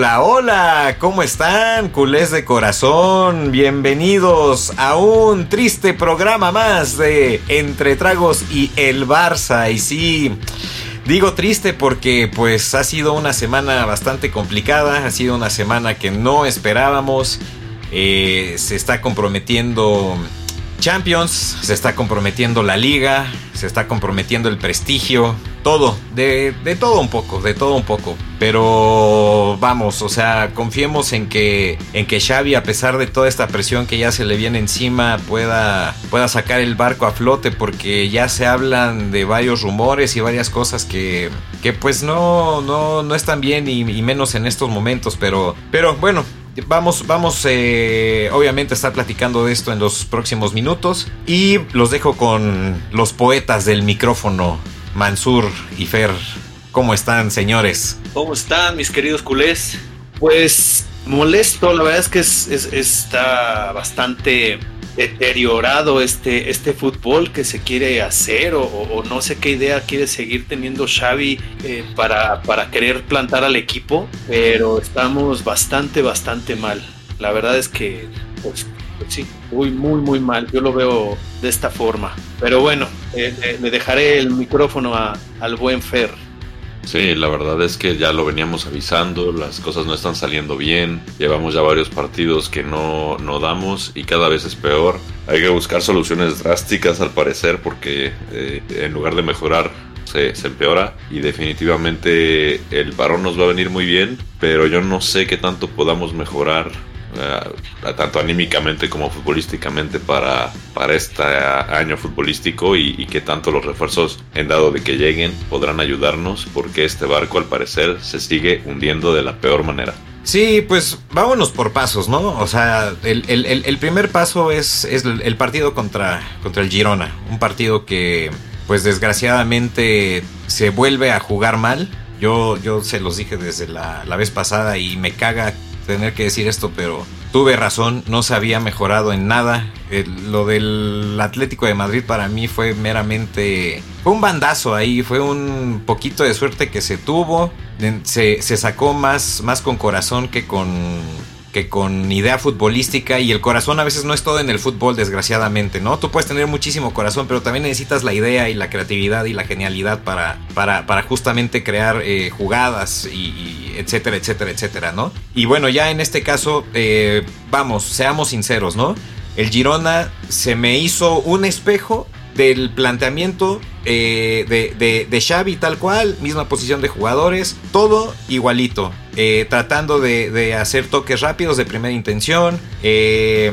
Hola, hola, ¿cómo están? Culés de corazón, bienvenidos a un triste programa más de Entre Tragos y el Barça. Y sí, digo triste porque pues ha sido una semana bastante complicada, ha sido una semana que no esperábamos. Eh, se está comprometiendo Champions, se está comprometiendo la liga, se está comprometiendo el prestigio, todo, de, todo un poco, de todo un poco. Pero vamos, o sea, confiemos en que, en que Xavi, a pesar de toda esta presión que ya se le viene encima, pueda, pueda sacar el barco a flote, porque ya se hablan de varios rumores y varias cosas que, que pues no, no, no están bien y, y menos en estos momentos. Pero, pero bueno, Vamos, vamos, eh, obviamente, a estar platicando de esto en los próximos minutos. Y los dejo con los poetas del micrófono, Mansur y Fer. ¿Cómo están, señores? ¿Cómo están, mis queridos culés? Pues molesto, la verdad es que está bastante deteriorado este, este fútbol que se quiere hacer o, no sé qué idea quiere seguir teniendo Xavi eh, para, para querer plantar al equipo, pero estamos bastante, bastante mal. La verdad es que, pues, pues sí, muy, muy, muy mal. Yo lo veo de esta forma. Pero bueno, eh, le dejaré el micrófono al buen Fer. Sí, la verdad es que ya lo veníamos avisando, las cosas no están saliendo bien, llevamos ya varios partidos que no, no damos y cada vez es peor. Hay que buscar soluciones drásticas al parecer porque eh, en lugar de mejorar se, se, empeora y definitivamente el parón nos va a venir muy bien, pero yo no sé qué tanto podamos mejorar uh, tanto anímicamente como futbolísticamente para, para este año futbolístico y, y, que tanto los refuerzos en dado de que lleguen podrán ayudarnos porque este barco al parecer se sigue hundiendo de la peor manera. Sí, pues vámonos por pasos, ¿no? O sea, el, el, el primer paso es, es, el partido contra, contra el Girona, un partido que pues desgraciadamente se vuelve a jugar mal. Yo, yo se los dije desde la, la vez pasada y me caga tener que decir esto, pero tuve razón, no se había mejorado en nada. lo del Atlético de Madrid para mí fue meramente... Fue un bandazo ahí, fue un poquito de suerte que se tuvo. Se, se sacó más, más con corazón que con, que con idea futbolística y el corazón a veces no es todo en el fútbol, desgraciadamente, ¿no? Tú puedes tener muchísimo corazón, pero también necesitas la idea y la creatividad y la genialidad para, para, para justamente crear eh, jugadas y, etcétera, etcétera, etcétera, ¿no? Y bueno, ya en este caso, eh, vamos, seamos sinceros, ¿no? El Girona se me hizo un espejo del planteamiento eh, de, de, Xavi tal cual, misma posición de jugadores, todo igualito, eh, tratando de, de, hacer toques rápidos de primera intención, eh,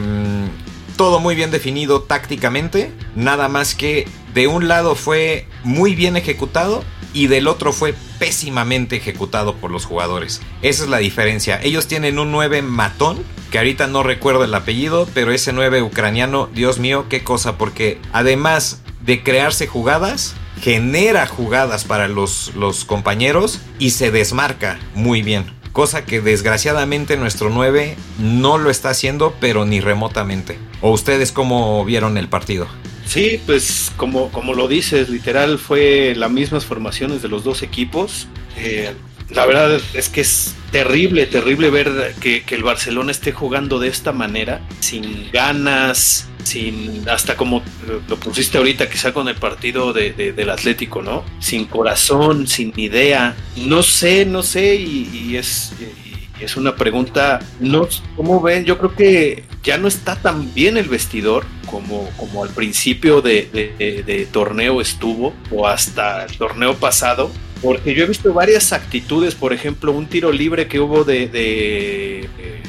todo muy bien definido tácticamente, nada más que de un lado fue muy bien ejecutado y del otro fue pésimamente ejecutado por los jugadores. Esa es la diferencia. Ellos tienen un 9 matón, que ahorita no recuerdo el apellido, pero ese 9 ucraniano, Dios mío, qué cosa, porque además de crearse jugadas, genera jugadas para los, compañeros y se desmarca muy bien. Cosa que desgraciadamente nuestro 9 no lo está haciendo, pero ni remotamente. ¿O ustedes cómo vieron el partido? Sí, pues como, como lo dices, literal fue las mismas formaciones de los dos equipos. Eh, la verdad es que es terrible, terrible ver que, el Barcelona esté jugando de esta manera, sin ganas, sin hasta como lo pusiste ahorita, quizá con el partido de, de, del Atlético, ¿no? Sin corazón, sin idea. No sé, no sé, y, es. Es una pregunta, no, ¿cómo ven? Yo creo que ya no está tan bien el vestidor como, como al principio de, torneo estuvo o hasta el torneo pasado. Porque yo he visto varias actitudes, por ejemplo, un tiro libre que hubo de, de eh,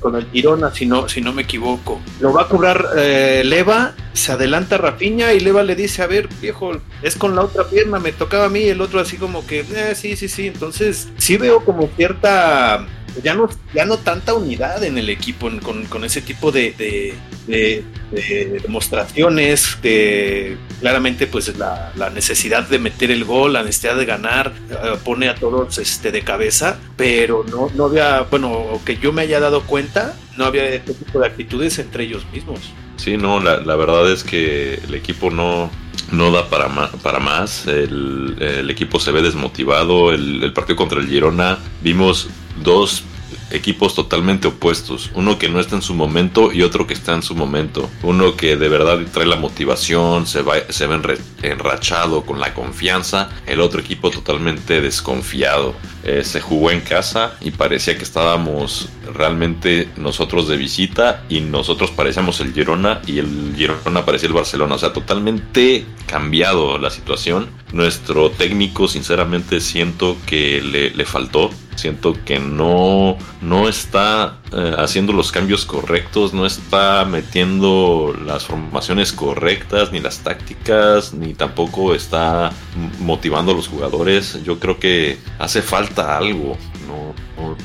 con el Girona, si no, si no me equivoco. Lo va a cobrar eh, Leva, se adelanta Rafiña y Leva le dice, a ver, viejo, es con la otra pierna, me tocaba a mí, el otro así como que, eh, sí, sí, sí. Entonces, sí veo como cierta ya no, ya no tanta unidad en el equipo con, con ese tipo de, de, de, de demostraciones, de claramente pues la, la, necesidad de meter el gol, la necesidad de ganar, uh, pone a todos este, de cabeza, pero no, no había, bueno, que yo me haya dado cuenta, no había este tipo de actitudes entre ellos mismos. Sí, no, la, la verdad es que el equipo no, no da para para más. El, el, equipo se ve desmotivado. El, partido contra el Girona vimos dos equipos totalmente opuestos. Uno que no está en su momento y otro que está en su momento. Uno que de verdad trae la motivación, se, va, se ve enrachado con la confianza. El otro equipo totalmente desconfiado. Eh, se jugó en casa y parecía que estábamos realmente nosotros de visita y nosotros parecíamos el Girona y el Girona parecía el Barcelona. O sea, totalmente cambiado la situación. Nuestro técnico sinceramente siento que le, le faltó Siento que no, no está eh, haciendo los cambios correctos, no está metiendo las formaciones correctas, ni las tácticas, ni tampoco está motivando a los jugadores. Yo creo que hace falta algo.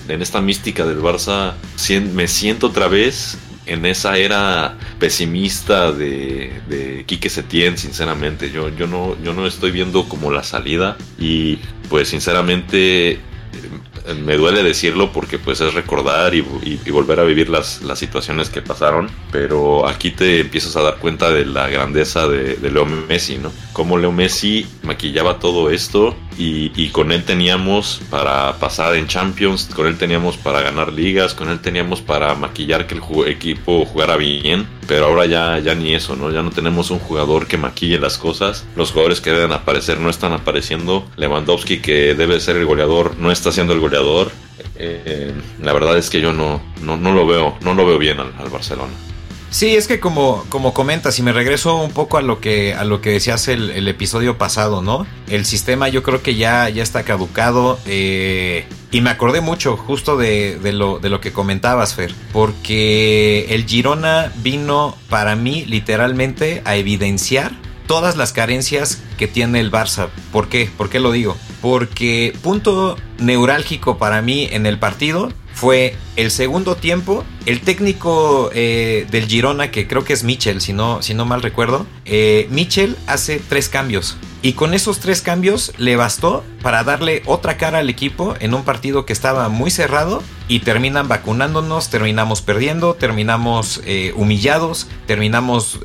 En esta mística del Barça me siento otra vez en esa era pesimista de, de Quique Setién, sinceramente. Yo, yo, no, yo no estoy viendo como la salida y pues sinceramente me duele decirlo porque pues es recordar y, volver a vivir las, las, situaciones que pasaron, pero aquí te empiezas a dar cuenta de la grandeza de, Leo Messi, ¿no? Cómo Leo Messi maquillaba todo esto y, y, con él teníamos para pasar en Champions, con él teníamos para ganar ligas, con él teníamos para maquillar que el equipo jugara bien, pero ahora ya, ya ni eso, ¿no? Ya no tenemos un jugador que maquille las cosas, los jugadores que deben aparecer no están apareciendo, Lewandowski que debe ser el goleador no está siendo el goleador, eh, la verdad es que yo no, no, no, lo veo, no lo veo bien al Barcelona. Sí, es que como, como comentas, y me regreso un poco a lo que, a lo que decías el, el episodio pasado, ¿no? El sistema yo creo que ya, ya está caducado. Eh, y me acordé mucho justo de, de, lo, de lo que comentabas, Fer. Porque el Girona vino para mí literalmente a evidenciar todas las carencias que tiene el Barça. ¿Por qué? ¿Por qué lo digo? Porque punto neurálgico para mí en el partido fue el segundo tiempo. El técnico eh, del Girona, que creo que es Mitchell, si no, si no mal recuerdo, eh, hace tres cambios. Y con esos tres cambios le bastó para darle otra cara al equipo en un partido que estaba muy cerrado y terminan vacunándonos, terminamos perdiendo, terminamos eh, humillados, terminamos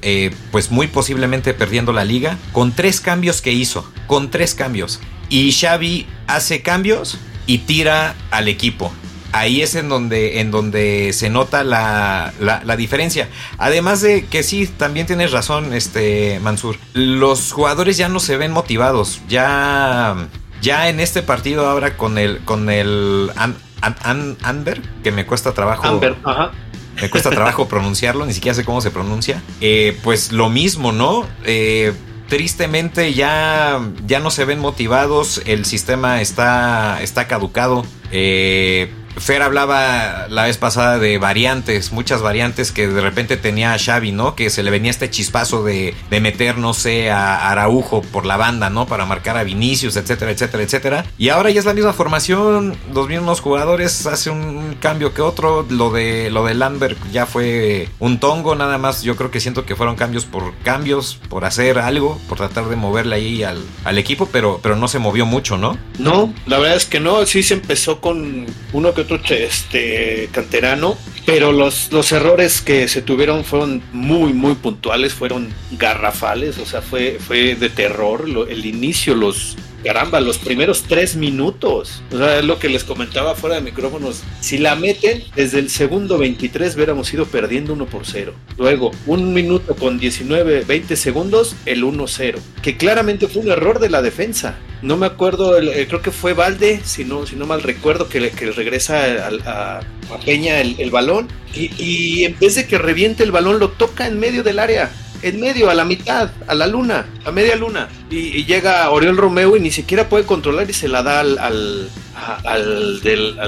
pues muy posiblemente perdiendo la liga con tres cambios que hizo, con tres cambios. Y Xavi hace cambios y tira al equipo ahí es en donde, en donde se nota la, la, diferencia. Además de que sí, también tienes razón, este Mansur. Los jugadores ya no se ven motivados. Ya, ya en este partido ahora con el, con el Amber, que me cuesta trabajo. Amber, ajá. Me cuesta trabajo pronunciarlo, ni siquiera sé cómo se pronuncia. Eh, pues lo mismo, ¿no? Eh, tristemente ya, ya no se ven motivados, el sistema está, está caducado. Eh, Fer hablaba la vez pasada de variantes, muchas variantes que de repente tenía a Xavi, ¿no? Que se le venía este chispazo de, de meter, no sé, a Araujo por la banda, ¿no? Para marcar a Vinicius, etcétera, etcétera, etcétera. Y ahora ya es la misma formación, los mismos jugadores, hace un cambio que otro. Lo de, lo de Lambert ya fue un tongo, nada más. Yo creo que siento que fueron cambios por cambios, por hacer algo, por tratar de moverle ahí al, al equipo, pero, pero no se movió mucho, ¿no? No, la verdad es que no, sí se empezó con uno que este, canterano, pero los, los errores que se tuvieron fueron muy, muy puntuales, fueron garrafales, o sea, fue, fue de terror. el inicio, los, caramba, los primeros tres minutos. O sea, es lo que les comentaba fuera de micrófonos. Si la meten, desde el segundo 23 hubiéramos ido perdiendo 1 por 0. Luego, un minuto con 19, 20 segundos, el 1-0. Que claramente fue un error de la defensa. No me acuerdo, eh, creo que fue Valde, si no, si no mal recuerdo, que, que regresa a, Peña el, balón. Y, y en vez de que reviente el balón, lo toca en medio del área en medio, a la mitad, a la luna, a media luna. Y, llega Oriol Romeo y ni siquiera puede controlar y se la da al, al,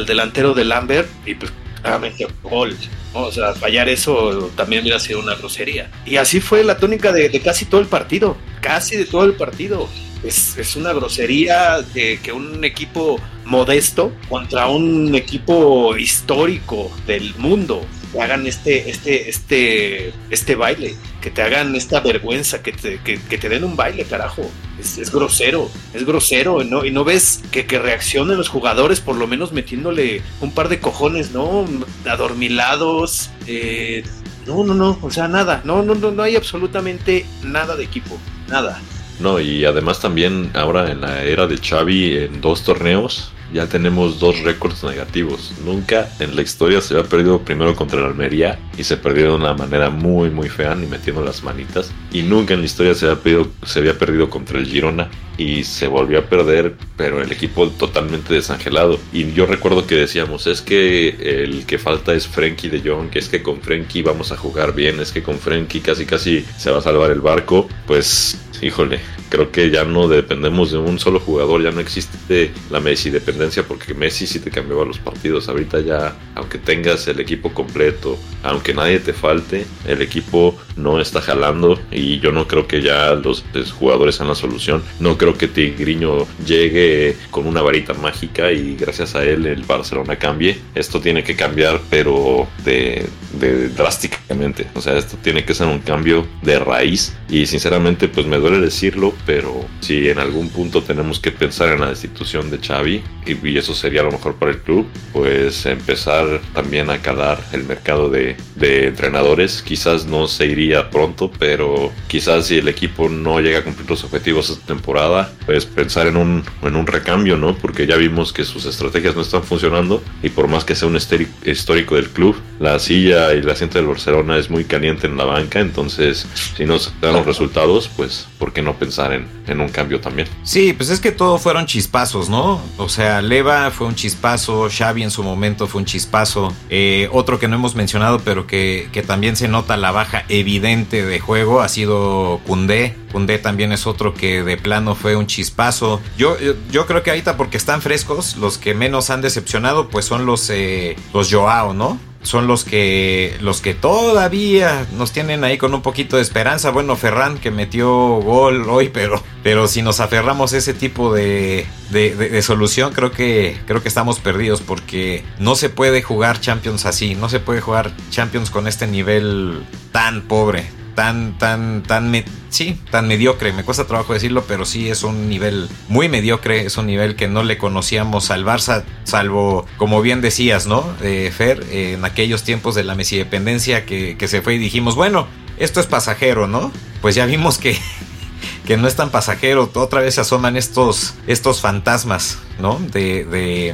delantero de Lambert y pues claramente gol. O sea, fallar eso también hubiera sido una grosería. Y así fue la tónica de, casi todo el partido, casi de todo el partido. Es, una grosería de que un equipo modesto contra un equipo histórico del mundo te hagan este, este, este, este baile, que te hagan esta vergüenza, que te, que, te den un baile, carajo. Es, grosero, es grosero, ¿no? Y no ves que, que reaccionen los jugadores, por lo menos metiéndole un par de cojones, ¿no? Adormilados, eh, no, no, no, o sea, nada, no, no, no, no hay absolutamente nada de equipo, nada. No, y además también ahora en la era de Xavi, en dos torneos, ya tenemos dos récords negativos. Nunca en la historia se había perdido primero contra el Almería y se perdió de una manera muy muy fea ni metiendo las manitas. Y nunca en la historia se había, perdido, se había perdido contra el Girona y se volvió a perder, pero el equipo totalmente desangelado. Y yo recuerdo que decíamos, es que el que falta es Frenkie de Jong, que es que con Frenkie vamos a jugar bien, es que con Frenkie casi casi se va a salvar el barco. Pues híjole, creo que ya no dependemos de un solo jugador, ya no existe la Messi dependencia porque Messi sí te cambiaba los partidos. Ahorita ya, aunque tengas el equipo completo, aunque nadie te falte, el equipo no está jalando y yo no creo que ya los, jugadores sean la solución. No creo que Tigriño llegue con una varita mágica y gracias a él el Barcelona cambie. Esto tiene que cambiar, pero de, de drásticamente. O sea, esto tiene que ser un cambio de raíz y sinceramente pues me duele decirlo, pero si en algún punto tenemos que pensar en la destitución de Xavi, y, eso sería lo mejor para el club, pues empezar también a calar el mercado de, entrenadores. Quizás no se iría pronto, pero quizás si el equipo no llega a cumplir los objetivos esta temporada, pues pensar en un, en un recambio, ¿no? Porque ya vimos que sus estrategias no están funcionando y por más que sea un histórico del club, la silla y el asiento del Barcelona es muy caliente en la banca, entonces si no se dan los resultados, pues ¿por qué no pensar en, un cambio también? Sí, pues es que todo fueron chispazos, ¿no? O sea, Leva fue un chispazo, Xavi en su momento fue un chispazo, eh, otro que no hemos mencionado pero que, que, también se nota la baja evidente de juego ha sido Cundé. Cundé también es otro que de plano fue un chispazo. Yo, yo, creo que ahorita porque están frescos, los que menos han decepcionado pues son los, eh, los Joao, ¿no? Son los que los que todavía nos tienen ahí con un poquito de esperanza. Bueno, Ferran que metió gol hoy, pero pero si nos aferramos a ese tipo de, de, solución, creo que creo que estamos perdidos porque no se puede jugar Champions así, no se puede jugar Champions con este nivel tan pobre, tan, tan, tan, sí, tan mediocre. Me cuesta trabajo decirlo, pero sí es un nivel muy mediocre. Es un nivel que no le conocíamos al Barça, salvo, como bien decías, ¿no? Eh, Fer, en aquellos tiempos de la Messi dependencia que, que se fue y dijimos, bueno, esto es pasajero, ¿no? Pues ya vimos que, que no es tan pasajero. Otra vez se asoman estos, estos fantasmas, ¿no? De, de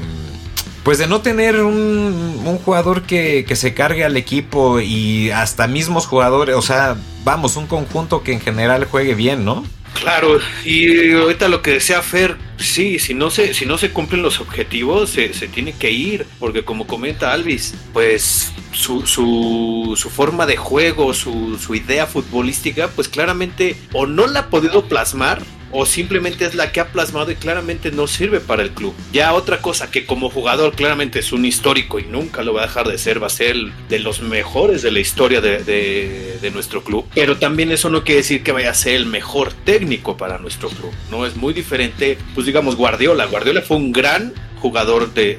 pues de no tener un, un jugador que, que, se cargue al equipo y hasta mismos jugadores, o sea, vamos, un conjunto que en general juegue bien, ¿no? Claro, y ahorita lo que decía Fer, sí, si no se, si no se cumplen los objetivos, se, se tiene que ir, porque como comenta Alvis, pues su, su, su forma de juego, su, su idea futbolística, pues claramente o no la ha podido plasmar o simplemente es la que ha plasmado y claramente no sirve para el club. Ya otra cosa que como jugador claramente es un histórico y nunca lo va a dejar de ser, va a ser de los mejores de la historia de, de, nuestro club. Pero también eso no quiere decir que vaya a ser el mejor técnico para nuestro club. No es muy diferente, pues digamos Guardiola. Guardiola fue un gran jugador de,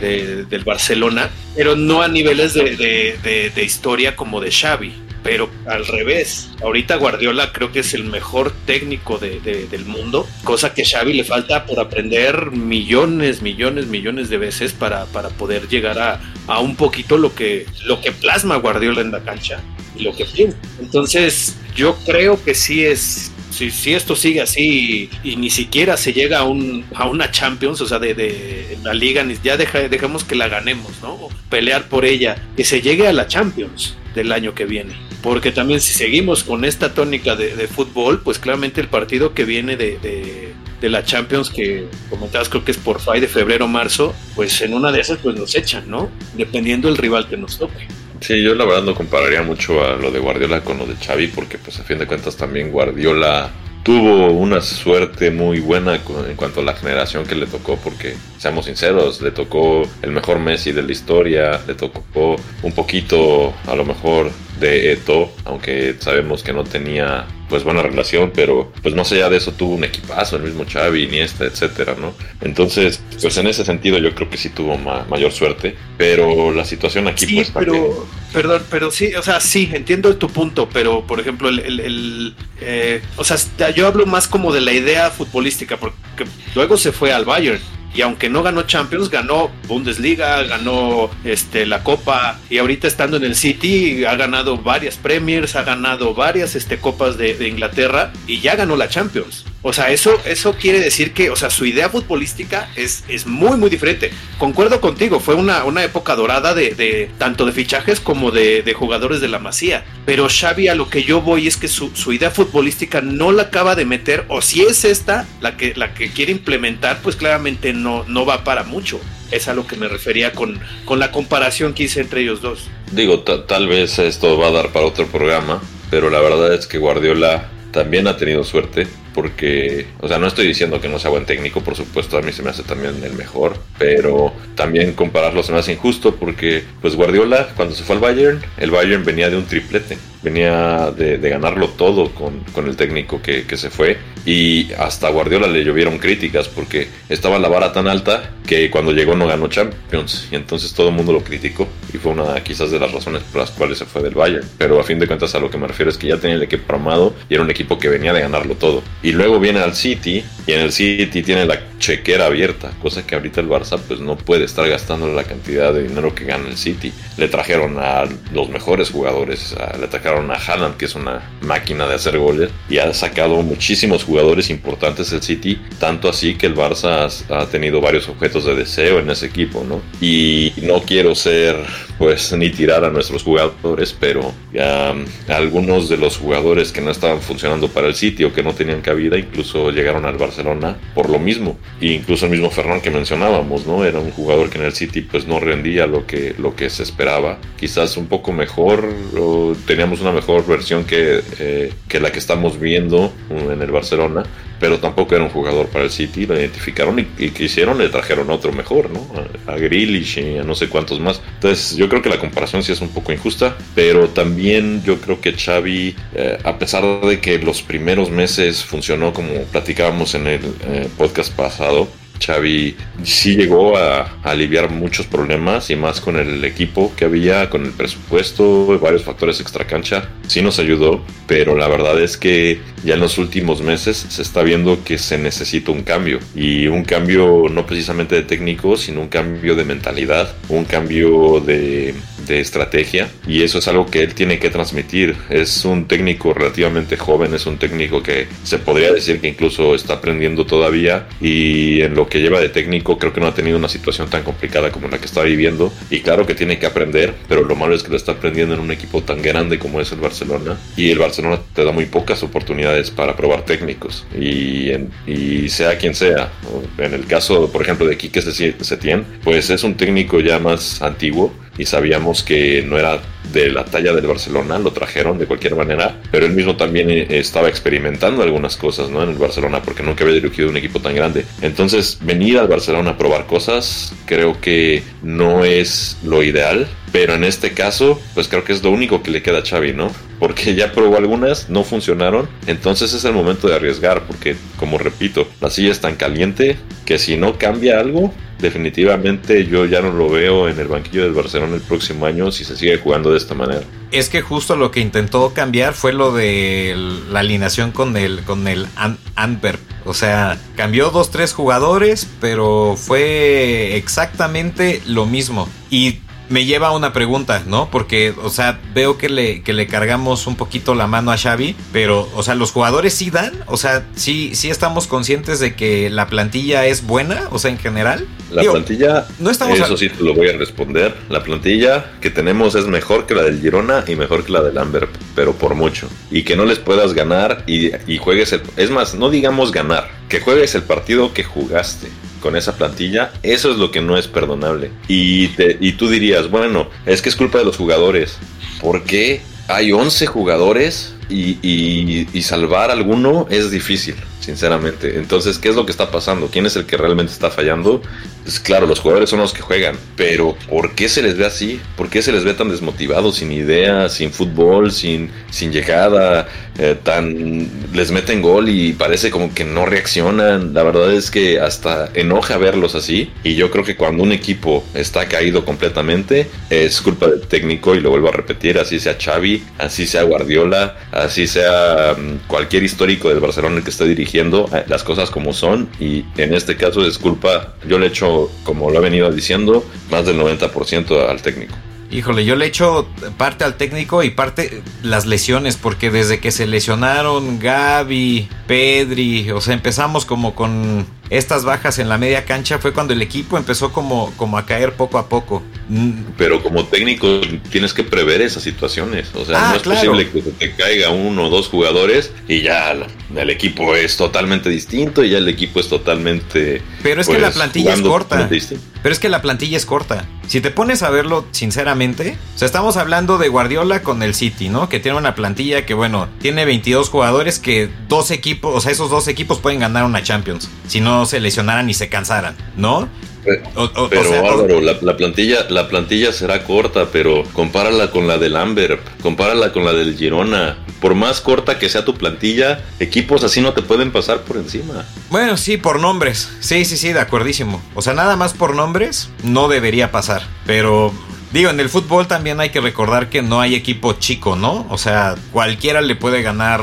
del Barcelona, pero no a niveles de, historia como de Xavi pero al revés. Ahorita Guardiola creo que es el mejor técnico de, del mundo, cosa que Xavi le falta por aprender millones, millones, millones de veces para, para poder llegar a, a, un poquito lo que, lo que plasma Guardiola en la cancha y lo que piensa. Entonces, yo creo que sí es si, si, esto sigue así y, ni siquiera se llega a, un, a una Champions, o sea, de, de la liga, ya deja, dejemos que la ganemos, ¿no? Pelear por ella, que se llegue a la Champions del año que viene. Porque también si seguimos con esta tónica de, fútbol, pues claramente el partido que viene de, la Champions, que comentabas creo que es por FAI de febrero marzo, pues en una de esas pues nos echan, ¿no? Dependiendo del rival que nos toque. Sí, yo la verdad no compararía mucho a lo de Guardiola con lo de Xavi, porque pues a fin de cuentas también Guardiola tuvo una suerte muy buena en cuanto a la generación que le tocó, porque seamos sinceros, le tocó el mejor Messi de la historia, le tocó un poquito a lo mejor de Eto, aunque sabemos que no tenía pues buena relación, pero pues más allá de eso tuvo un equipazo, el mismo Xavi, Iniesta, etcétera, ¿no? Entonces, pues en ese sentido yo creo que sí tuvo mayor suerte, pero la situación aquí sí, pues pero, perdón, pero sí, o sea, sí, entiendo tu punto, pero por ejemplo, el, eh, o sea, yo hablo más como de la idea futbolística, porque luego se fue al Bayern y aunque no ganó Champions, ganó Bundesliga, ganó este, la Copa y ahorita estando en el City ha ganado varias Premiers, ha ganado varias este, Copas de, Inglaterra y ya ganó la Champions. O sea, eso, eso quiere decir que, o sea, su idea futbolística es, es muy, muy diferente. Concuerdo contigo, fue una, una época dorada de, de tanto de fichajes como de, de, jugadores de la Masía. Pero Xavi a lo que yo voy es que su, su, idea futbolística no la acaba de meter, o si es esta la que, la que quiere implementar, pues claramente no, no va para mucho. Es a lo que me refería con, con la comparación que hice entre ellos dos. Digo, tal vez esto va a dar para otro programa, pero la verdad es que Guardiola también ha tenido suerte porque, o sea, no estoy diciendo que no sea buen técnico, por supuesto, a mí se me hace también el mejor, pero también compararlo se me hace injusto porque, pues Guardiola, cuando se fue al Bayern, el Bayern venía de un triplete, venía de, de ganarlo todo con, con el técnico que, que, se fue y hasta Guardiola le llovieron críticas porque estaba la vara tan alta que cuando llegó no ganó Champions y entonces todo el mundo lo criticó y fue una quizás de las razones por las cuales se fue del Bayern, pero a fin de cuentas a lo que me refiero es que ya tenía el equipo armado y era un equipo que venía de ganarlo todo y luego viene al City y en el City tiene la chequera abierta, cosa que ahorita el Barça pues no puede estar gastando la cantidad de dinero que gana el City. Le trajeron a los mejores jugadores, a, le trajeron a Haaland que es una máquina de hacer goles y ha sacado muchísimos jugadores importantes el City, tanto así que el Barça ha, ha tenido varios objetos de deseo en ese equipo, ¿no? Y no quiero ser pues ni tirar a nuestros jugadores, pero ya algunos de los jugadores que no estaban funcionando para el sitio, que no tenían cabida, incluso llegaron al Barcelona por lo mismo. E incluso el mismo Ferran que mencionábamos, ¿no? Era un jugador que en el City pues no rendía lo que, lo que se esperaba. Quizás un poco mejor, o teníamos una mejor versión que, eh, que la que estamos viendo en el Barcelona, pero tampoco era un jugador para el City, lo identificaron y, y le trajeron otro mejor, ¿no? A, a Grealish y a no sé cuántos más. Entonces yo creo que la comparación sí es un poco injusta, pero también yo creo que Xavi, eh, a pesar de que los primeros meses funcionó como platicábamos en el eh, podcast pasado, Xavi sí llegó a, a, aliviar muchos problemas y más con el equipo que había, con el presupuesto, varios factores extra cancha. Sí nos ayudó, pero la verdad es que ya en los últimos meses se está viendo que se necesita un cambio y un cambio no precisamente de técnico, sino un cambio de mentalidad, un cambio de, de estrategia y eso es algo que él tiene que transmitir. Es un técnico relativamente joven, es un técnico que se podría decir que incluso está aprendiendo todavía y en lo que lleva de técnico creo que no ha tenido una situación tan complicada como la que está viviendo y claro que tiene que aprender, pero lo malo es que lo está aprendiendo en un equipo tan grande como es el Barcelona y el Barcelona te da muy pocas oportunidades para probar técnicos y, sea quien sea. En el caso, por ejemplo, de Quique Setién, pues es un técnico ya más antiguo y sabíamos que no era de la talla del Barcelona, lo trajeron de cualquier manera, pero él mismo también estaba experimentando algunas cosas ¿no? en el Barcelona porque nunca había dirigido un equipo tan grande. Entonces, venir al Barcelona a probar cosas creo que no es lo ideal, pero en este caso, pues creo que es lo único que le queda a Xavi, ¿no? Porque ya probó algunas, no funcionaron, entonces es el momento de arriesgar, porque como repito, la silla es tan caliente que si no cambia algo, definitivamente yo ya no lo veo en el banquillo del Barcelona el próximo año si se sigue jugando de esta manera. Es que justo lo que intentó cambiar fue lo de la alineación con el, con el. O sea, cambió dos, tres jugadores, pero fue exactamente lo mismo. Y me lleva a una pregunta, ¿no? Porque, o sea, veo que le, que le cargamos un poquito la mano a Xavi, pero, o sea, los jugadores sí dan, o sea, sí, sí estamos conscientes de que la plantilla es buena, o sea, en general. La Digo, plantilla, no estamos eso a... sí te lo voy a responder. La plantilla que tenemos es mejor que la del Girona y mejor que la del Amber, pero por mucho. Y que no les puedas ganar y, y juegues el. Es más, no digamos ganar, que juegues el partido que jugaste con esa plantilla, eso es lo que no es perdonable. Y, te, y tú dirías, bueno, es que es culpa de los jugadores. ¿Por qué hay 11 jugadores y, y, y, salvar alguno es difícil, sinceramente. Entonces, ¿qué es lo que está pasando? ¿Quién es el que realmente está fallando? Pues claro, los jugadores son los que juegan, pero ¿por qué se les ve así? ¿Por qué se les ve tan desmotivados, sin idea, sin fútbol, sin, sin llegada, eh, tan les meten gol y parece como que no reaccionan? La verdad es que hasta enoja verlos así y yo creo que cuando un equipo está caído completamente es culpa del técnico y lo vuelvo a repetir, así sea Xavi, así sea Guardiola, así sea cualquier histórico del Barcelona que esté dirigiendo, las cosas como son y en este caso es culpa, yo le echo como lo ha venido diciendo, más del 90% al técnico. Híjole, yo le echo parte al técnico y parte las lesiones, porque desde que se lesionaron Gaby, Pedri, o sea, empezamos como con estas bajas en la media cancha, fue cuando el equipo empezó como, como a caer poco a poco. Mm. Pero como técnico tienes que prever esas situaciones, o sea, ah, no es posible que te caiga uno o dos jugadores y ya el equipo es totalmente distinto y ya el equipo es totalmente... Pero es que la pues, plantilla es corta. Pero es que la plantilla es corta. Si te pones a verlo sinceramente, o sea, estamos hablando de Guardiola con el City, ¿no? Que tiene una plantilla que, bueno, tiene 22 jugadores que dos equipos, o sea, esos dos equipos pueden ganar una Champions si no se lesionaran y se cansaran, ¿no? Pero, Álvaro, la, plantilla, la plantilla será corta, pero compárala con la del Amber, compárala con la del Girona. Por más corta que sea tu plantilla, equipos así no te pueden pasar por encima. Bueno, sí, por nombres. Sí, sí, sí, de acuerdísimo. O sea, nada más por nombres no debería pasar. Pero Digo, en el fútbol también hay que recordar que no hay equipo chico, ¿no? O sea, cualquiera le puede ganar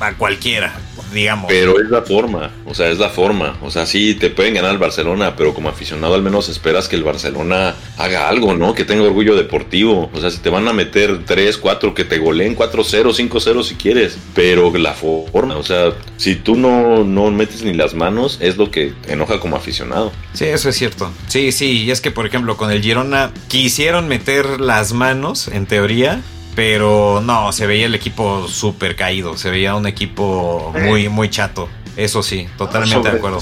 a cualquiera digamos. Pero es la forma, o sea, es la forma. O sea, sí, te pueden ganar el Barcelona, pero como aficionado al menos esperas que el Barcelona haga algo, ¿no? Que tenga orgullo deportivo. O sea, si te van a meter 3, 4, que te goleen 4-0, 5-0 si quieres. Pero la forma, o sea, si tú no, no metes ni las manos, es lo que enoja como aficionado. Sí, eso es cierto. Sí, sí, y es que, por ejemplo, con el Girona quisieron meter las manos, en teoría, pero no, se veía el equipo súper caído. Se veía un equipo muy, muy chato. Eso sí, totalmente de acuerdo.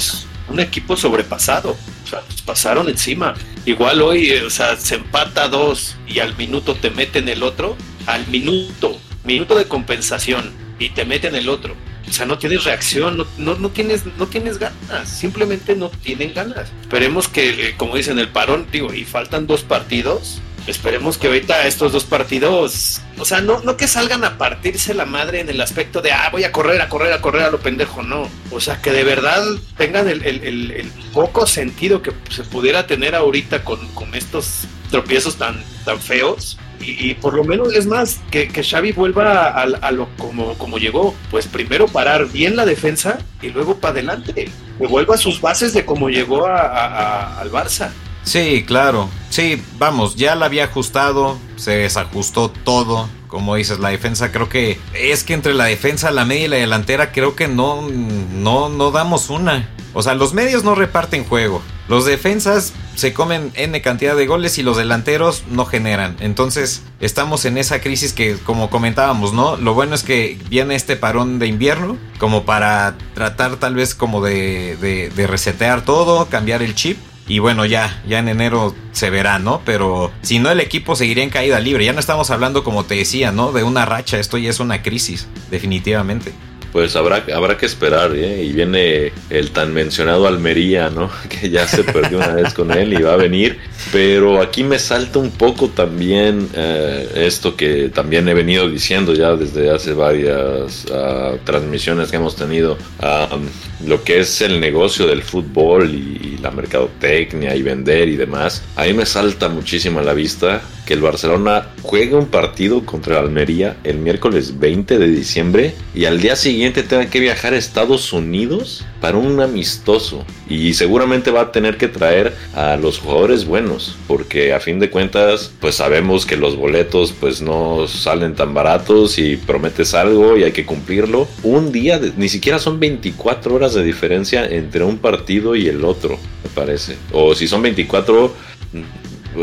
Un equipo sobrepasado. O sea, pasaron encima. Igual hoy, o sea, se empata dos y al minuto te meten el otro. Al minuto, minuto de compensación y te meten el otro. O sea, no tienes reacción, no, no, no, tienes, no tienes ganas, simplemente no tienen ganas. Esperemos que, eh, como dicen, el parón, digo, y faltan dos partidos, esperemos que ahorita estos dos partidos, o sea, no, no que salgan a partirse la madre en el aspecto de, ah, voy a correr, a correr, a correr a lo pendejo, no. O sea, que de verdad tengan el, poco sentido que se pudiera tener ahorita con, estos tropiezos tan, tan feos. Y, por lo menos es más, que, que Xavi vuelva a, lo como, como llegó. Pues primero parar bien la defensa y luego para adelante. Que vuelva a sus bases de cómo llegó a, al Barça. Sí, claro. Sí, vamos, ya la había ajustado, se desajustó todo. Como dices, la defensa creo que es que entre la defensa, la media y la delantera creo que no, no, no damos una. O sea, los medios no reparten juego. Los defensas se comen N cantidad de goles y los delanteros no generan. Entonces estamos en esa crisis que como comentábamos, ¿no? Lo bueno es que viene este parón de invierno como para tratar tal vez como de, de, de resetear todo, cambiar el chip y bueno, ya, ya en enero se verá, ¿no? Pero si no, el equipo seguiría en caída libre. Ya no estamos hablando, como te decía, ¿no? De una racha. Esto ya es una crisis, definitivamente pues habrá, habrá que esperar, ¿eh? Y viene el tan mencionado Almería, ¿no? Que ya se perdió una vez con él y va a venir. Pero aquí me salta un poco también eh, esto que también he venido diciendo ya desde hace varias uh, transmisiones que hemos tenido. Um, lo que es el negocio del fútbol y, la mercadotecnia y vender y demás. A mí me salta muchísimo a la vista que el Barcelona juegue un partido contra Almería el miércoles 20 de diciembre y al día siguiente tenga que viajar a Estados Unidos para un amistoso. Y seguramente va a tener que traer a los jugadores buenos. Porque a fin de cuentas, pues sabemos que los boletos pues no salen tan baratos y prometes algo y hay que cumplirlo. Un día, ni siquiera son 24 horas de diferencia entre un partido y el otro, me parece. O si son 24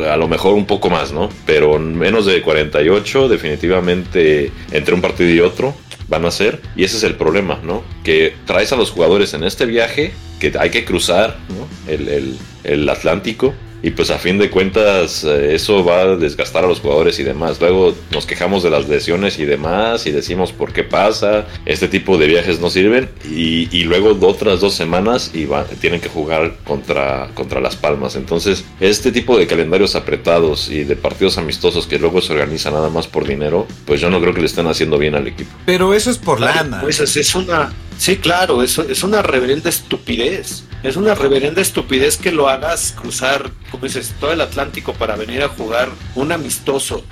a lo mejor un poco más, ¿no? Pero menos de 48 definitivamente entre un partido y otro van a ser. Y ese es el problema, ¿no? Que traes a los jugadores en este viaje, que hay que cruzar el, el, el Atlántico y pues a fin de cuentas eh, eso va a desgastar a los jugadores y demás. Luego nos quejamos de las lesiones y demás y decimos por qué pasa, este tipo de viajes no sirven y, y luego otras dos semanas y tienen que jugar contra, contra Las Palmas. Entonces este tipo de calendarios apretados y de partidos amistosos que luego se organizan nada más por dinero, pues yo no creo que le estén haciendo bien al equipo. Pero eso es por lana. Pues es una, sí claro, eso es una reverenda estupidez. Es una reverenda estupidez que lo hagas cruzar, como dices, todo el Atlántico para venir a jugar un amistoso.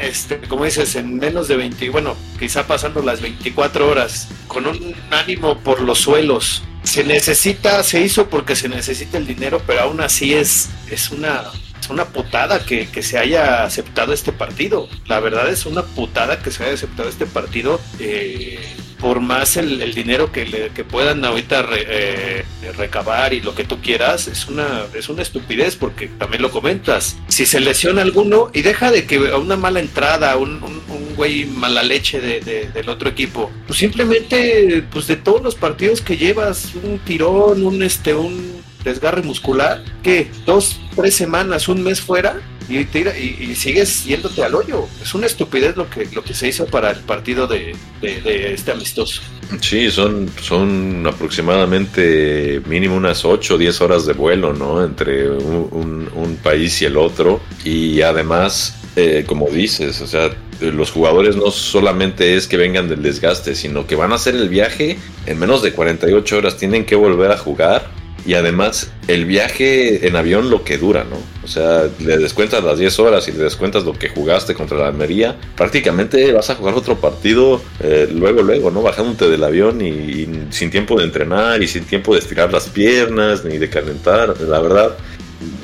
este, como dices, en menos de 20, bueno, quizá pasando las 24 horas, con un ánimo por los suelos. Se necesita, se hizo porque se necesita el dinero, pero aún así es, es una una putada que, que, se haya aceptado este partido. La verdad es una putada que se haya aceptado este partido. Eh, por más el, dinero que, le, que puedan ahorita eh, recabar y lo que tú quieras, es una, es una estupidez porque también lo comentas. Si se lesiona alguno y deja de que a una mala entrada, un, un, güey mala leche de, del otro equipo, pues simplemente, pues de todos los partidos que llevas, un tirón, un este, un desgarre muscular, ¿qué? Dos, tres semanas, un mes fuera, y, y, sigues yéndote al hoyo. Es una estupidez lo que, lo que se hizo para el partido de, este amistoso. Sí, son, son aproximadamente mínimo unas 8 o 10 horas de vuelo, ¿no? Entre un, un, país y el otro. Y además, eh, como dices, o sea, los jugadores no solamente es que vengan del desgaste, sino que van a hacer el viaje en menos de 48 horas, tienen que volver a jugar y además el viaje en avión lo que dura, ¿no? O sea, le descuentas las 10 horas y le descuentas lo que jugaste contra la Almería, prácticamente vas a jugar otro partido eh, luego, luego, ¿no? Bajándote del avión y, sin tiempo de entrenar y sin tiempo de estirar las piernas ni de calentar, la verdad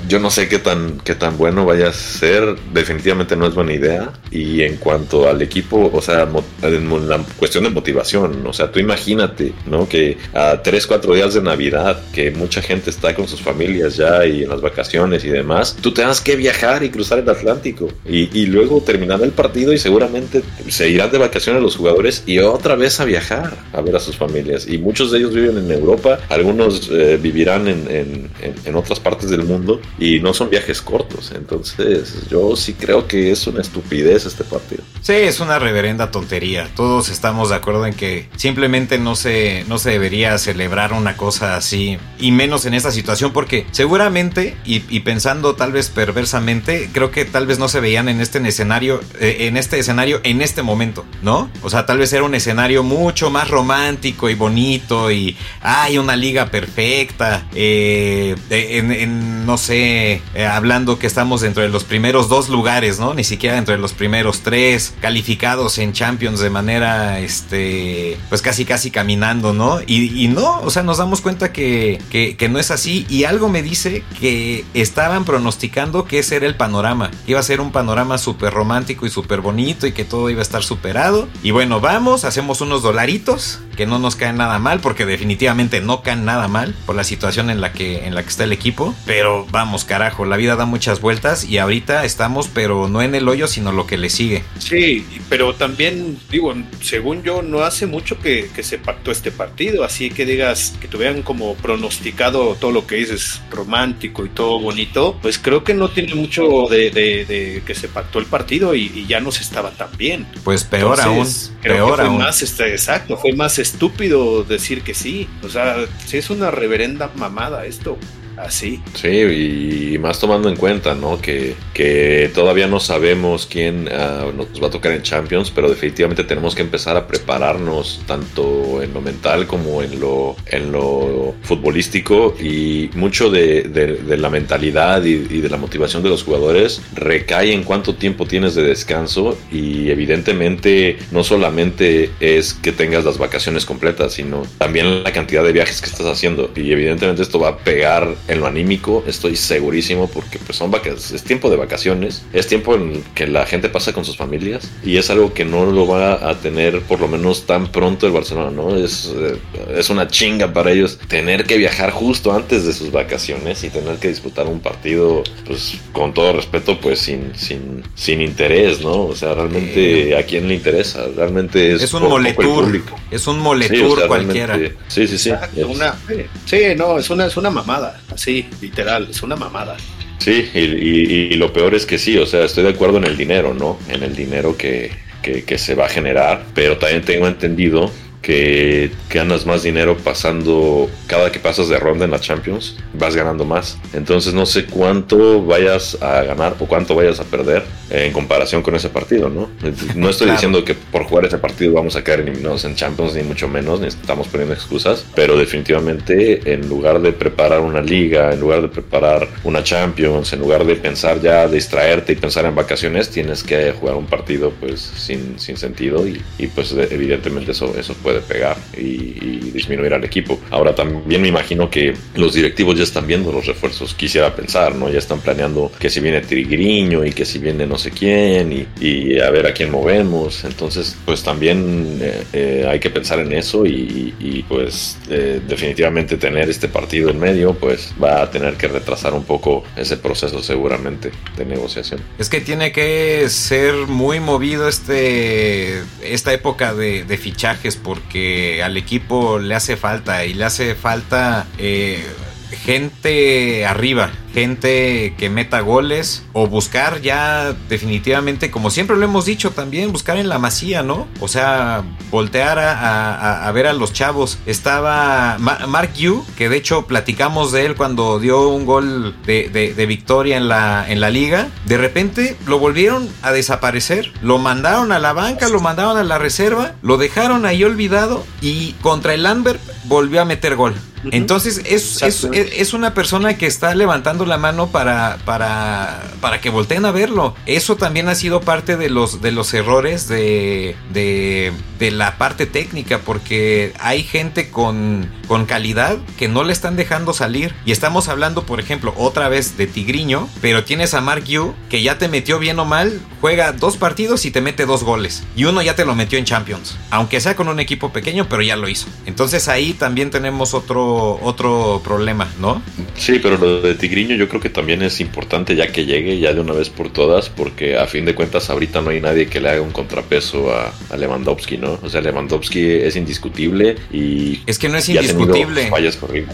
yo no sé qué tan, qué tan bueno vaya a ser. Definitivamente no es buena idea. Y en cuanto al equipo, o sea, en la cuestión de motivación, o sea, tú imagínate, ¿no? Que a 3, 4 días de Navidad, que mucha gente está con sus familias ya y en las vacaciones y demás, tú tengas que viajar y cruzar el Atlántico. Y, y luego terminar el partido y seguramente se irán de vacaciones los jugadores y otra vez a viajar a ver a sus familias. Y muchos de ellos viven en Europa, algunos eh, vivirán en, en, en otras partes del mundo y no son viajes cortos. Entonces, yo sí creo que es una estupidez este partido. Sí, es una reverenda tontería. Todos estamos de acuerdo en que simplemente no se, no se debería celebrar una cosa así, y menos en esta situación, porque seguramente, y, pensando tal vez perversamente, creo que tal vez no se veían en este escenario, eh, en este escenario, en este momento, ¿no? O sea, tal vez era un escenario mucho más romántico y bonito, y hay una liga perfecta, eh, en, no sé, eh, hablando que estamos dentro de los primeros dos lugares, ¿no? Ni siquiera dentro de los primeros tres calificados en Champions de manera, este, pues casi casi caminando, ¿no? Y, no, o sea, nos damos cuenta que, que, no es así y algo me dice que estaban pronosticando que ese era el panorama, iba a ser un panorama súper romántico y súper bonito y que todo iba a estar superado. Y bueno, vamos, hacemos unos dolaritos que no nos caen nada mal porque definitivamente no caen nada mal por la situación en la que, en la que está el equipo, pero vamos carajo, la vida da muchas vueltas y ahorita estamos, pero no en el hoyo, sino lo que le sigue. Sí, pero también, digo, según yo, no hace mucho que, se pactó este partido, así que digas que tuvieran como pronosticado todo lo que dices romántico y todo bonito, pues creo que no tiene mucho de, que se pactó el partido y, ya no se estaba tan bien. Pues peor aún. Creo que fue más, este, exacto, fue más estúpido decir que sí. O sea, sí es una reverenda mamada esto así. Sí, y más tomando en cuenta, ¿no? Que, que todavía no sabemos quién ah, nos va a tocar en Champions, pero definitivamente tenemos que empezar a prepararnos tanto en lo mental como en lo, en lo futbolístico y mucho de, de, la mentalidad y, y, de la motivación de los jugadores recae en cuánto tiempo tienes de descanso y evidentemente no solamente es que tengas las vacaciones completas, sino también la cantidad de viajes que estás haciendo y evidentemente esto va a pegar en lo anímico, estoy segurísimo, porque pues son vacaciones, es tiempo de vacaciones, es tiempo en que la gente pasa con sus familias y es algo que no lo va a tener por lo menos tan pronto el Barcelona, ¿no? Es, eh, es una chinga para ellos tener que viajar justo antes de sus vacaciones y tener que disputar un partido, pues con todo respeto, pues sin, sin, sin interés, ¿no? O sea, realmente a quién le interesa, realmente es, es un moletour, es un moletour cualquiera. Sí, sí, sí. una, sí, no, es una, es una mamada. Sí, literal, es una mamada. Sí, y, lo peor es que sí, o sea, estoy de acuerdo en el dinero, ¿no? En el dinero que, que, se va a generar, pero también tengo entendido que ganas más dinero pasando cada que pasas de ronda en la Champions, vas ganando más. Entonces no sé cuánto vayas a ganar o cuánto vayas a perder en comparación con ese partido, ¿no? No estoy diciendo que por jugar ese partido vamos a quedar eliminados en Champions, ni mucho menos, ni estamos poniendo excusas, pero definitivamente en lugar de preparar una liga, en lugar de preparar una Champions, en lugar de pensar ya, distraerte y pensar en vacaciones, tienes que jugar un partido pues sin, sin sentido y, y pues evidentemente eso, eso puede pegar y, y disminuir al equipo. Ahora también me imagino que los directivos ya están viendo los refuerzos, quisiera pensar, ¿no? Ya están planeando que si viene Trigriño y que si viene no sé quién y, y a ver a quién movemos. Entonces, pues también eh, eh, hay que pensar en eso y, y pues eh, definitivamente tener este partido en medio, pues va a tener que retrasar un poco ese proceso seguramente de negociación. Es que tiene que ser muy movido este esta época de, de fichajes porque al equipo le hace falta y le hace falta eh, gente arriba, gente que meta goles o buscar ya definitivamente, como siempre lo hemos dicho también, buscar en la masía, ¿no? O sea, voltear a, a, ver a los chavos. Estaba Ma Mark Yu, que de hecho platicamos de él cuando dio un gol de, victoria en la, en la liga. De repente lo volvieron a desaparecer, lo mandaron a la banca, lo mandaron a la reserva, lo dejaron ahí olvidado y contra el Lambert volvió a meter gol. Entonces es, es, es, una persona que está levantando la mano para, para, para que volteen a verlo. Eso también ha sido parte de los, de los errores de, de, de la parte técnica, porque hay gente con, con calidad que no le están dejando salir. Y estamos hablando, por ejemplo, otra vez de Tigriño, pero tienes a Mark Yu, que ya te metió bien o mal, juega dos partidos y te mete dos goles. Y uno ya te lo metió en Champions, aunque sea con un equipo pequeño, pero ya lo hizo. Entonces ahí también tenemos otro otro problema, ¿no? Sí, pero lo de Tigriño yo creo que también es importante ya que llegue ya de una vez por todas, porque a fin de cuentas ahorita no hay nadie que le haga un contrapeso a, a Lewandowski, ¿no? O sea, Lewandowski es indiscutible y... Es que no es indiscutible.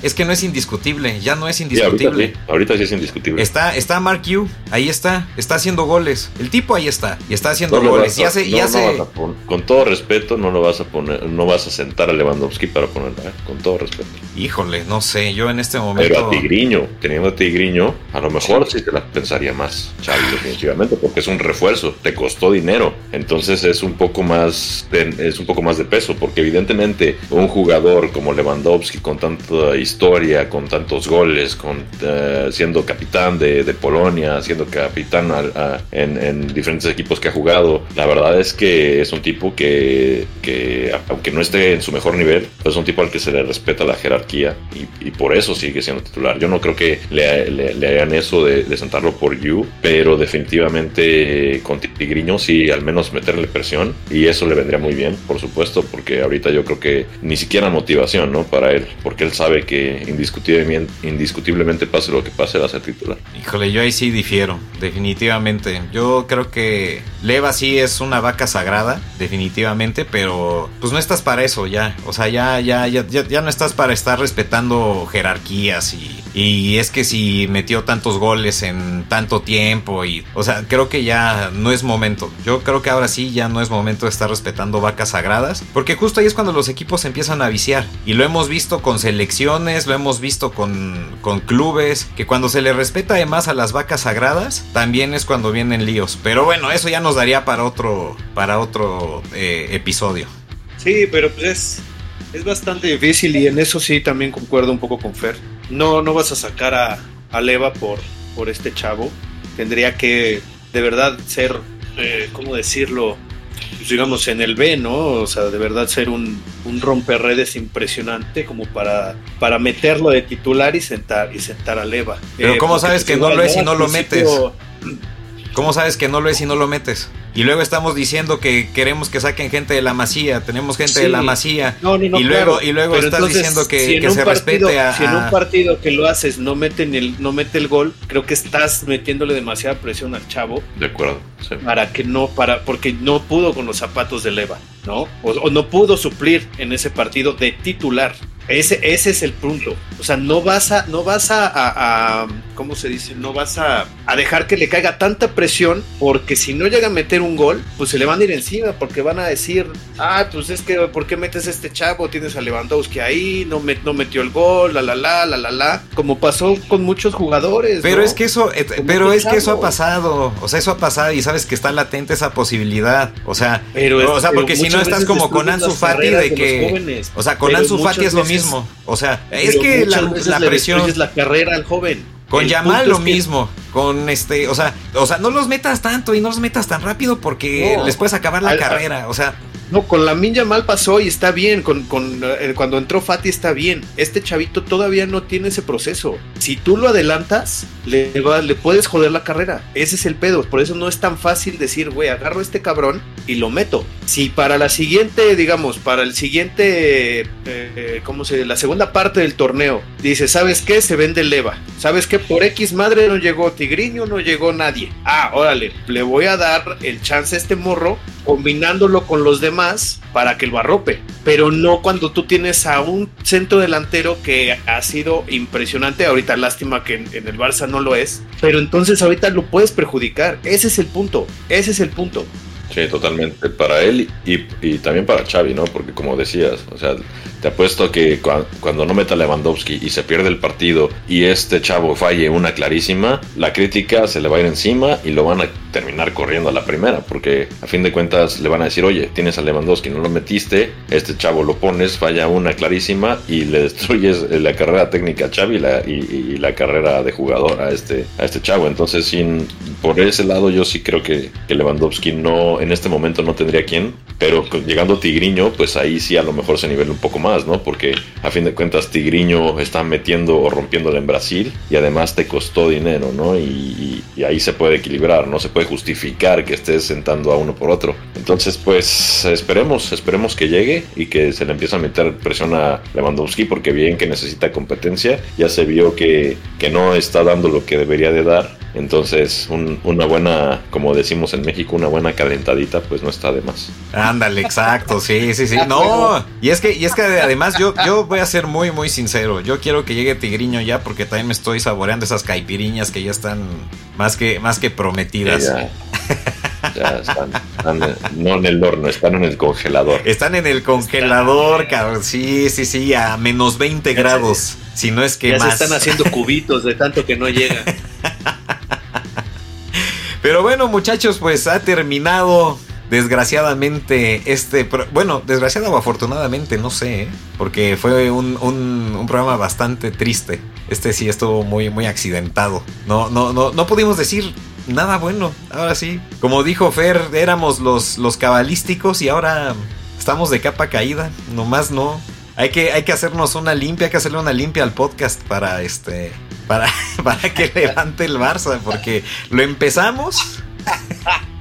Es que no es indiscutible, ya no es indiscutible. Sí, ahorita, sí, ahorita, sí, es indiscutible. Está, está Mark Yu, ahí está, está haciendo goles. El tipo ahí está, y está haciendo no goles. y hace, no, y hace... con todo respeto, no lo vas a poner, no vas a sentar a Lewandowski para ponerla, ¿eh? con todo respeto. Híjole, no sé, yo en este momento. Pero a Tigriño, teniendo a Tigriño, a lo mejor sí, sí te la pensaría más, Xavi, definitivamente, porque es un refuerzo, te costó dinero, entonces es un poco más, de, es un poco más de peso, porque evidentemente un jugador como Lewandowski con tanta historia, con tantos goles, con uh, siendo capitán de, de, Polonia, siendo capitán a, a, en, en, diferentes equipos que ha jugado, la verdad es que es un tipo que, que aunque no esté en su mejor nivel, es un tipo al que se le respeta la jerarquía y, por eso sigue siendo titular. Yo no creo que le, le, le hagan eso de, sentarlo por You, pero definitivamente con Tigriño sí, al menos meterle presión y eso le vendría muy bien, por supuesto, porque ahorita yo creo que ni siquiera motivación, ¿no? Para él, porque él sabe que indiscutiblemente, indiscutiblemente pase lo que pase, va a ser titular. Híjole, yo ahí sí difiero, definitivamente. Yo creo que Leva sí es una vaca sagrada, definitivamente, pero pues no estás para eso ya. O sea, ya, ya, ya, ya, ya no estás para estar respetando jerarquías y, y, es que si metió tantos goles en tanto tiempo y, o sea, creo que ya no es momento. Yo creo que ahora sí ya no es momento de estar respetando vacas sagradas, porque justo ahí es cuando los equipos empiezan a viciar y lo hemos visto con selecciones, lo hemos visto con, con clubes, que cuando se le respeta además a las vacas sagradas, también es cuando vienen líos. Pero bueno, eso ya nos daría para otro, para otro eh, episodio. Sí, pero pues es es bastante difícil y en eso sí también concuerdo un poco con Fer. No, no vas a sacar a, a Leva por, por este chavo. Tendría que de verdad ser, eh, ¿cómo decirlo? Pues digamos en el B, ¿no? O sea, de verdad ser un, un romperredes impresionante como para, para meterlo de titular y sentar, y sentar a Leva. Pero eh, ¿cómo sabes que no lo es y no lo metes? ¿Cómo sabes que no lo es y no lo metes? Y luego estamos diciendo que queremos que saquen gente de la masía, tenemos gente sí. de la masía. No, no, no, y luego, claro. y luego estás entonces, diciendo que, si que se partido, respete a, Si en un partido que lo haces no meten el, no mete el gol, creo que estás metiéndole demasiada presión al chavo. De acuerdo. Sí. Para que no, para, porque no pudo con los zapatos de Leva, ¿no? O, o no pudo suplir en ese partido de titular. Ese, ese es el punto. O sea, no vas a, no vas a, a, a ¿cómo se dice? No vas a, a dejar que le caiga tanta presión porque si no llega a meter un gol, pues se le van a ir encima porque van a decir, ah, pues es que, ¿por qué metes a este chavo? Tienes a Lewandowski ahí, no, no metió el gol, la, la, la, la, la, la, como pasó con muchos jugadores. Pero es que eso, eh, pero es que eso ha pasado, o sea, eso ha pasado y sabes que está latente esa posibilidad, o sea, pero o sea, porque si no estás como con Ansu Fati de que, o sea, con Ansu Fati es lo mismo, o sea, es que la, la presión es la carrera al joven. Con Yamal lo mismo, con este, o sea, o sea, no los metas tanto y no los metas tan rápido porque les puedes acabar la carrera, o sea, no, con la Minja mal pasó y está bien. Con, eh, cuando entró Fati está bien. Este chavito todavía no tiene ese proceso. Si tú lo adelantas, le, puedes joder la carrera. Ese es el pedo. Por eso no es tan fácil decir, güey, agarro este cabrón y lo meto. Si para la siguiente, digamos, para el siguiente, eh ¿cómo se La segunda parte del torneo, dice, ¿sabes qué? Se vende leva. ¿Sabes qué? Por X madre no llegó Tigriño, no llegó nadie. Ah, órale, le voy a dar el chance a este morro combinándolo con los demás para que lo arrope. Pero no cuando tú tienes a un centro delantero que ha sido impresionante. Ahorita lástima que en, el Barça no lo es. Pero entonces ahorita lo puedes perjudicar. Ese es el punto. Ese es el punto. Sí, totalmente. Para él y, y también para Xavi, ¿no? Porque como decías, o sea, te apuesto que cuando no meta Lewandowski y se pierde el partido y este chavo falle una clarísima, la crítica se le va a ir encima y lo van a terminar corriendo a la primera, porque a fin de cuentas le van a decir, oye, tienes a Lewandowski, no lo metiste, este chavo lo pones, falla una clarísima y le destruyes la carrera técnica a Xavi y, la carrera de jugador a este, a este chavo. Entonces, por ese lado yo sí creo que, que Lewandowski no, en este momento no tendría quien, pero llegando Tigriño, pues ahí sí a lo mejor se nivela un poco más ¿no? Porque a fin de cuentas Tigriño está metiendo o rompiéndole en Brasil y además te costó dinero, ¿no? Y, ahí se puede equilibrar, no se puede justificar que estés sentando a uno por otro. Entonces, pues esperemos, esperemos que llegue y que se le empiece a meter presión a Lewandowski porque bien que necesita competencia, ya se vio que, que no está dando lo que debería de dar entonces, una buena, como decimos en México, una buena calentadita, pues no está de más. Ándale, exacto, sí, sí, sí. No, y es que, y es que además yo, yo voy a ser muy, muy sincero. Yo quiero que llegue Tigriño ya, porque también me estoy saboreando esas caipiriñas que ya están más que, más que prometidas. ya. están, no en el horno, están en el congelador. Están en el congelador, cabrón. Sí, sí, sí, a menos 20 grados. Si no es que ya más. se están haciendo cubitos de tanto que no llega. Pero bueno, muchachos, pues ha terminado desgraciadamente este... Bueno, desgraciado o afortunadamente, no sé, ¿eh? porque fue un, un, programa bastante triste. Este sí estuvo muy, muy accidentado. No, no, no, no pudimos decir nada bueno. Ahora sí, como dijo Fer, éramos los, los cabalísticos y ahora estamos de capa caída. Nomás no. Hay que, hay que hacernos una limpia, hay que hacerle una limpia al podcast para este para, para que levante el Barça, porque lo empezamos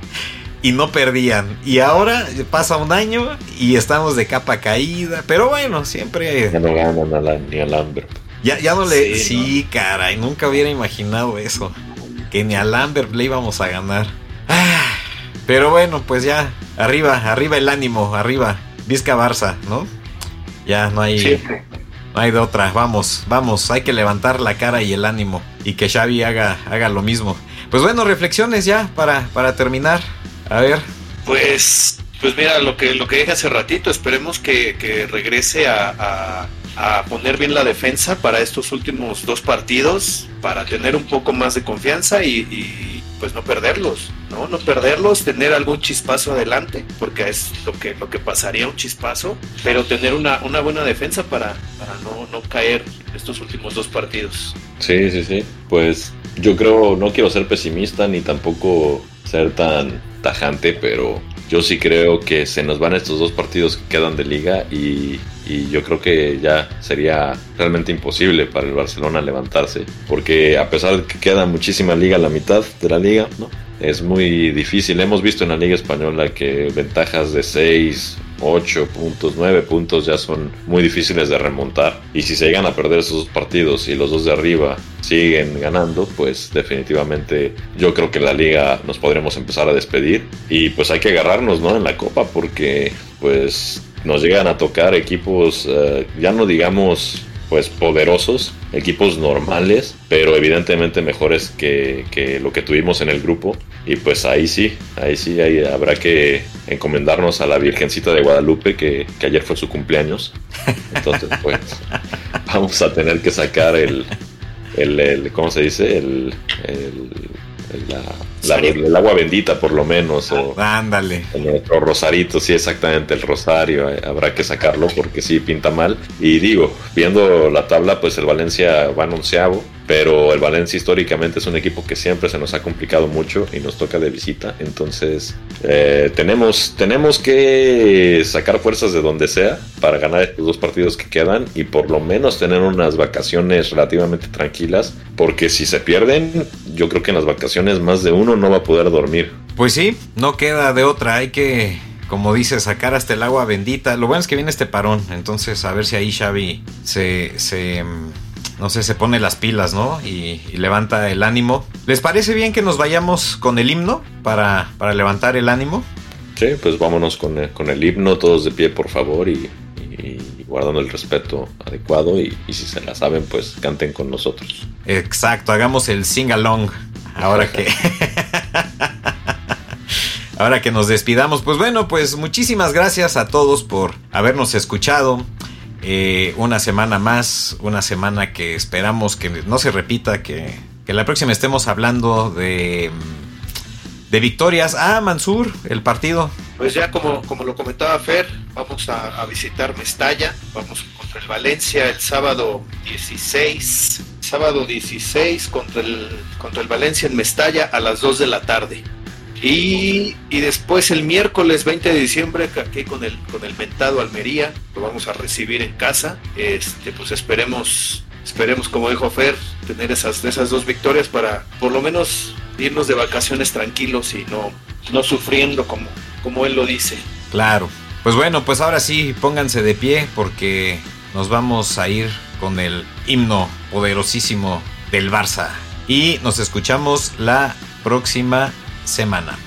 y no perdían. Y ahora pasa un año y estamos de capa caída, pero bueno, siempre... Ya no ganan ni al Amber. Ya, ya no le... Sí, caray, nunca hubiera imaginado eso. Que ni al Amber le íbamos a ganar. Ah, pero bueno, pues ya, arriba, arriba el ánimo, arriba. Vizca Barça, ¿no? Ya no hay... No hay de otra, vamos, vamos, hay que levantar la cara y el ánimo y que Xavi haga, haga lo mismo. Pues bueno, reflexiones ya para, para terminar. A ver. Pues, pues mira, lo que, lo que dije hace ratito, esperemos que, regrese a, a, poner bien la defensa para estos últimos dos partidos, para tener un poco más de confianza y pues no perderlos, ¿no? No perderlos, tener algún chispazo adelante, porque es lo que, lo que pasaría un chispazo, pero tener una, una buena defensa para, para no, no caer estos últimos dos partidos. Sí, sí, sí. Pues yo creo, no quiero ser pesimista ni tampoco ser tan tajante, pero yo sí creo que se nos van estos dos partidos que quedan de liga y y yo creo que ya sería realmente imposible para el Barcelona levantarse, porque a pesar de que queda muchísima liga la mitad de la liga, ¿no? es muy difícil. Hemos visto en la liga española que ventajas de 6, 8 puntos, 9 puntos ya son muy difíciles de remontar. Y si se llegan a perder esos dos partidos y los dos de arriba siguen ganando, pues definitivamente yo creo que la liga nos podremos empezar a despedir. Y pues hay que agarrarnos ¿no? en la copa porque pues nos llegan a tocar equipos, eh, ya no digamos pues poderosos, equipos normales, pero evidentemente mejores que, que, lo que tuvimos en el grupo. Y pues ahí sí, ahí sí, ahí habrá que encomendarnos a la Virgencita de Guadalupe, que, que ayer fue su cumpleaños. Entonces, pues vamos a tener que sacar el, el, el ¿cómo se dice? el, el el agua bendita por lo menos. O, Ándale. nuestro rosarito, sí, exactamente, el rosario. Eh, habrá que sacarlo porque sí pinta mal. Y digo, viendo la tabla, pues el Valencia va anunciado pero el Valencia históricamente es un equipo que siempre se nos ha complicado mucho y nos toca de visita. Entonces, eh, tenemos, tenemos que sacar fuerzas de donde sea para ganar estos dos partidos que quedan y por lo menos tener unas vacaciones relativamente tranquilas, porque si se pierden, yo creo que en las vacaciones más de uno no va a poder dormir. Pues sí, no queda de otra, hay que como dice, sacar hasta el agua bendita. Lo bueno es que viene este parón, entonces a ver si ahí Xavi se, mm, no sé, se pone las pilas, ¿no? Y, levanta el ánimo. ¿Les parece bien que nos vayamos con el himno para, para levantar el ánimo? Sí, pues vámonos con el, con el himno, todos de pie, por favor, y, guardando el respeto adecuado. Y, si se la saben, pues canten con nosotros. Exacto, hagamos el sing along. Ahora que. Ahora que nos despidamos, pues bueno, pues muchísimas gracias a todos por habernos escuchado. Eh, una semana más, una semana que esperamos que no se repita, que, la próxima estemos hablando de, de victorias. Ah, Mansur, el partido. Pues ya como, como lo comentaba Fer, vamos a, visitar Mestalla, vamos contra el Valencia el sábado 16, sábado 16 contra el, contra el Valencia en Mestalla a las 2 de la tarde. Y, después el miércoles 20 de diciembre, aquí con el, con el mentado Almería, lo vamos a recibir en casa. Este, pues esperemos, esperemos, como dijo Fer, tener esas, esas dos victorias para por lo menos irnos de vacaciones tranquilos y no, no sufriendo como, como él lo dice. Claro. Pues bueno, pues ahora sí, pónganse de pie porque nos vamos a ir con el himno poderosísimo del Barça. Y nos escuchamos la próxima semana.